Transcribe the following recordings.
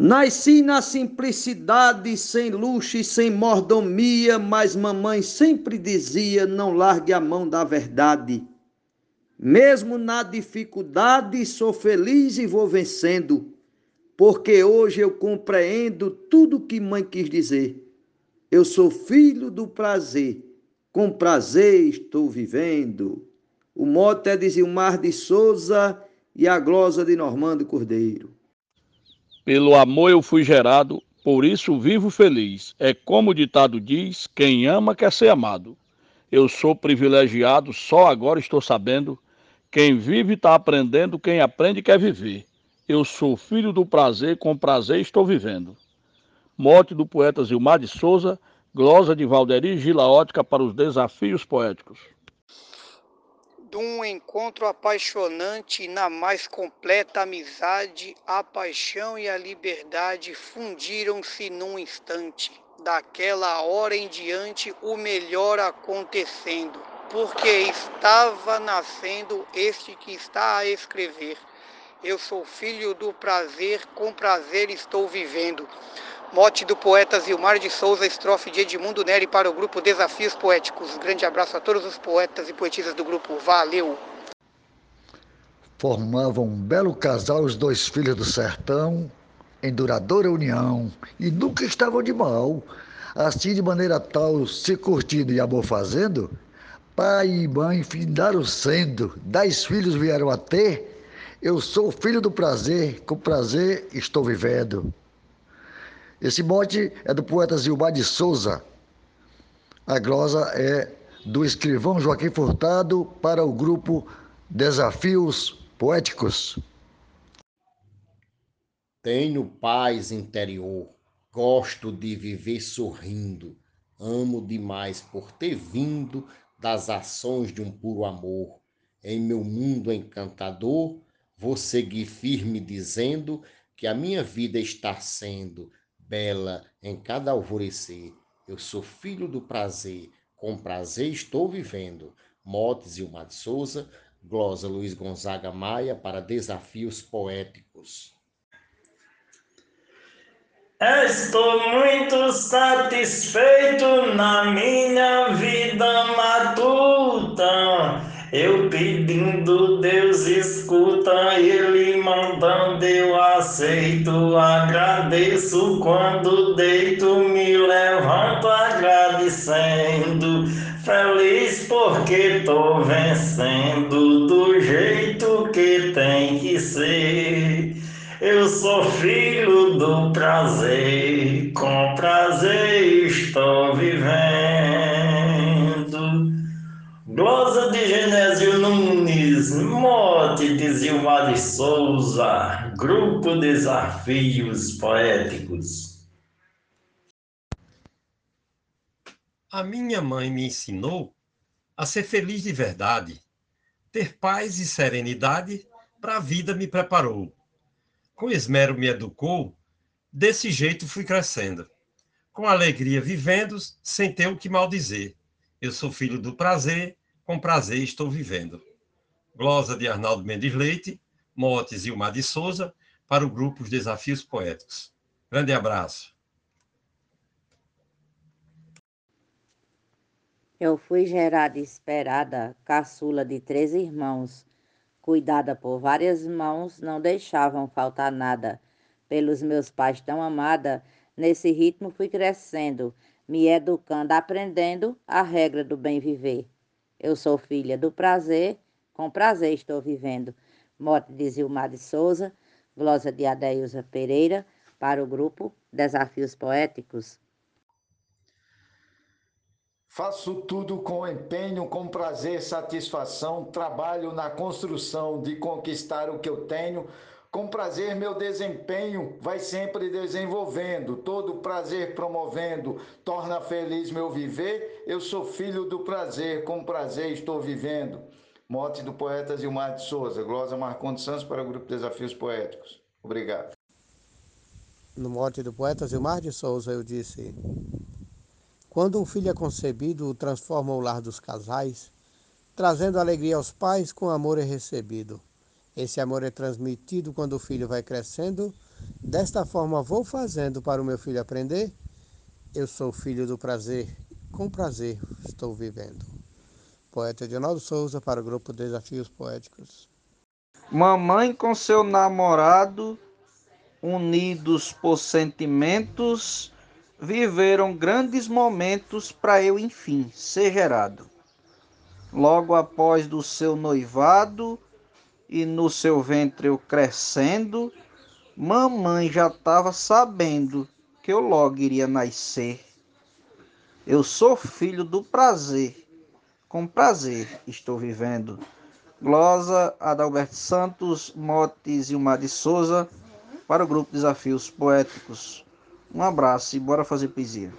Nasci na simplicidade, sem luxo e sem mordomia, mas mamãe sempre dizia: não largue a mão da verdade. Mesmo na dificuldade, sou feliz e vou vencendo, porque hoje eu compreendo tudo que mãe quis dizer. Eu sou filho do prazer, com prazer estou vivendo. O mote é de Zilmar de Souza e a glosa de Normando Cordeiro. Pelo amor eu fui gerado, por isso vivo feliz. É como o ditado diz: quem ama quer ser amado. Eu sou privilegiado, só agora estou sabendo. Quem vive está aprendendo, quem aprende quer viver. Eu sou filho do prazer, com prazer estou vivendo. Morte do poeta Zilmar de Souza, glosa de Valderi Gila Ótica para os desafios poéticos um encontro apaixonante na mais completa amizade, a paixão e a liberdade fundiram-se num instante. Daquela hora em diante, o melhor acontecendo, porque estava nascendo este que está a escrever. Eu sou filho do prazer, com prazer estou vivendo. Mote do poeta Zilmar de Souza, estrofe de Edmundo Neri para o grupo Desafios Poéticos. Grande abraço a todos os poetas e poetisas do grupo. Valeu! Formavam um belo casal os dois filhos do sertão, em duradoura união, e nunca estavam de mal. Assim, de maneira tal, se curtindo e amor fazendo, pai e mãe findaram sendo, dez filhos vieram a ter. Eu sou filho do prazer, com prazer estou vivendo. Esse mote é do poeta Zilmar de Souza. A glosa é do escrivão Joaquim Furtado para o grupo Desafios Poéticos. Tenho paz interior, gosto de viver sorrindo, amo demais por ter vindo das ações de um puro amor. Em meu mundo encantador, vou seguir firme dizendo que a minha vida está sendo bela em cada alvorecer. Eu sou filho do prazer, com prazer estou vivendo. Motes e de Souza, glosa Luiz Gonzaga Maia para Desafios Poéticos. Estou muito satisfeito na minha vida matuta. Eu pedindo, Deus escuta, Ele mandando, eu aceito. Agradeço quando deito, me levanto agradecendo. Feliz porque tô vencendo do jeito que tem que ser. Eu sou filho do prazer, com prazer estou vivendo. Mote de Souza, Grupo Desafios Poéticos. A minha mãe me ensinou a ser feliz de verdade, ter paz e serenidade para a vida me preparou com esmero me educou, desse jeito fui crescendo. Com alegria vivendo, sem ter o que mal dizer. Eu sou filho do prazer, com prazer estou vivendo. Glosa de Arnaldo Mendes Leite, Motes e Mar de Souza, para o grupo Os Desafios Poéticos. Grande abraço. Eu fui gerada esperada, caçula de três irmãos, cuidada por várias mãos, não deixavam faltar nada. Pelos meus pais tão amada, nesse ritmo fui crescendo, me educando, aprendendo a regra do bem viver. Eu sou filha do prazer, com prazer estou vivendo. Mote de Zilmar de Souza, glosa de Adeilza Pereira, para o grupo Desafios Poéticos. Faço tudo com empenho, com prazer, satisfação, trabalho na construção de conquistar o que eu tenho. Com prazer, meu desempenho vai sempre desenvolvendo, todo prazer promovendo, torna feliz meu viver. Eu sou filho do prazer, com prazer estou vivendo. Mote do poeta Gilmar de Souza, glosa Marcondes Santos para o Grupo Desafios Poéticos. Obrigado. No mote do poeta Gilmar de Souza, eu disse: quando um filho é concebido, transforma o lar dos casais, trazendo alegria aos pais, com amor é recebido. Esse amor é transmitido quando o filho vai crescendo Desta forma vou fazendo para o meu filho aprender. Eu sou filho do prazer, com prazer estou vivendo. Poeta Edinaldo Souza para o grupo Desafios Poéticos. Mamãe com seu namorado, unidos por sentimentos, viveram grandes momentos para eu, enfim, ser gerado. Logo após do seu noivado e no seu ventre eu crescendo, mamãe já estava sabendo que eu logo iria nascer. Eu sou filho do prazer, com prazer estou vivendo. Glosa Adalberto Santos, Motes e Mar de Souza, para o grupo Desafios Poéticos. Um abraço e bora fazer poesia.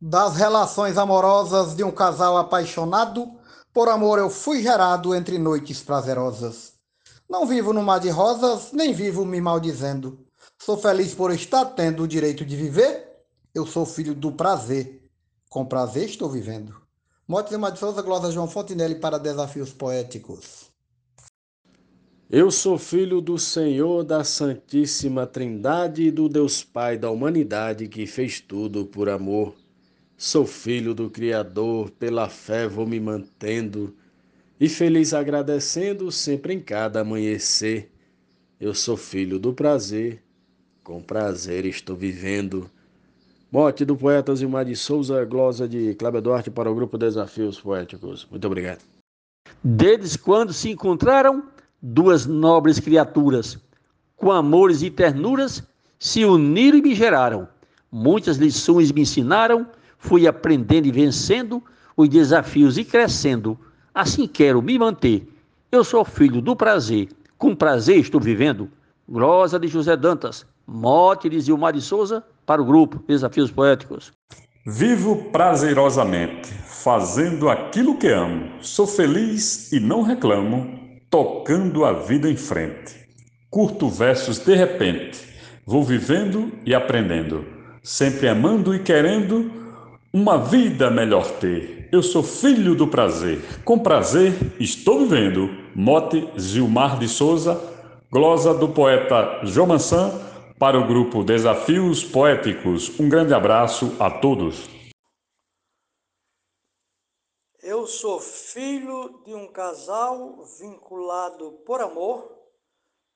Das relações amorosas de um casal apaixonado, por amor eu fui gerado entre noites prazerosas. Não vivo no mar de rosas, nem vivo me maldizendo. Sou feliz por estar tendo o direito de viver. Eu sou filho do prazer. Com prazer estou vivendo. Motes de Souza, Glosa João Fontinelli para Desafios Poéticos. Eu sou filho do Senhor da Santíssima Trindade e do Deus Pai da humanidade que fez tudo por amor. Sou filho do Criador, pela fé vou me mantendo e feliz agradecendo sempre em cada amanhecer. Eu sou filho do prazer, com prazer estou vivendo. Mote do poeta Zilmar de Souza, glosa de Cláudio Duarte para o grupo Desafios Poéticos. Muito obrigado. Deles, quando se encontraram, duas nobres criaturas, com amores e ternuras, se uniram e me geraram. Muitas lições me ensinaram, fui aprendendo e vencendo os desafios e crescendo. Assim quero me manter. Eu sou filho do prazer, com prazer estou vivendo. Glosa de José Dantas, mote de Zilmar de Souza, para o grupo Desafios Poéticos. Vivo prazerosamente, fazendo aquilo que amo. Sou feliz e não reclamo, tocando a vida em frente. Curto versos de repente, vou vivendo e aprendendo, sempre amando e querendo uma vida melhor ter. Eu sou filho do prazer, com prazer estou vivendo. Mote Gilmar de Souza, glosa do poeta João Mansan para o grupo Desafios Poéticos. Um grande abraço a todos. Eu sou filho de um casal vinculado por amor,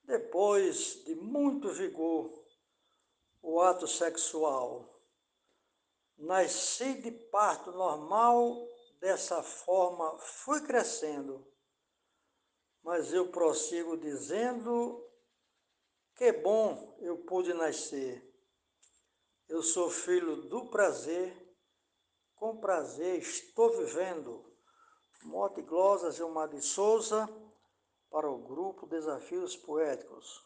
depois de muito vigor, o ato sexual. Nasci de parto normal, dessa forma fui crescendo, mas eu prossigo dizendo que bom eu pude nascer. Eu sou filho do prazer, com prazer estou vivendo. Mote Glosa Gilmar de Souza, para o grupo Desafios Poéticos.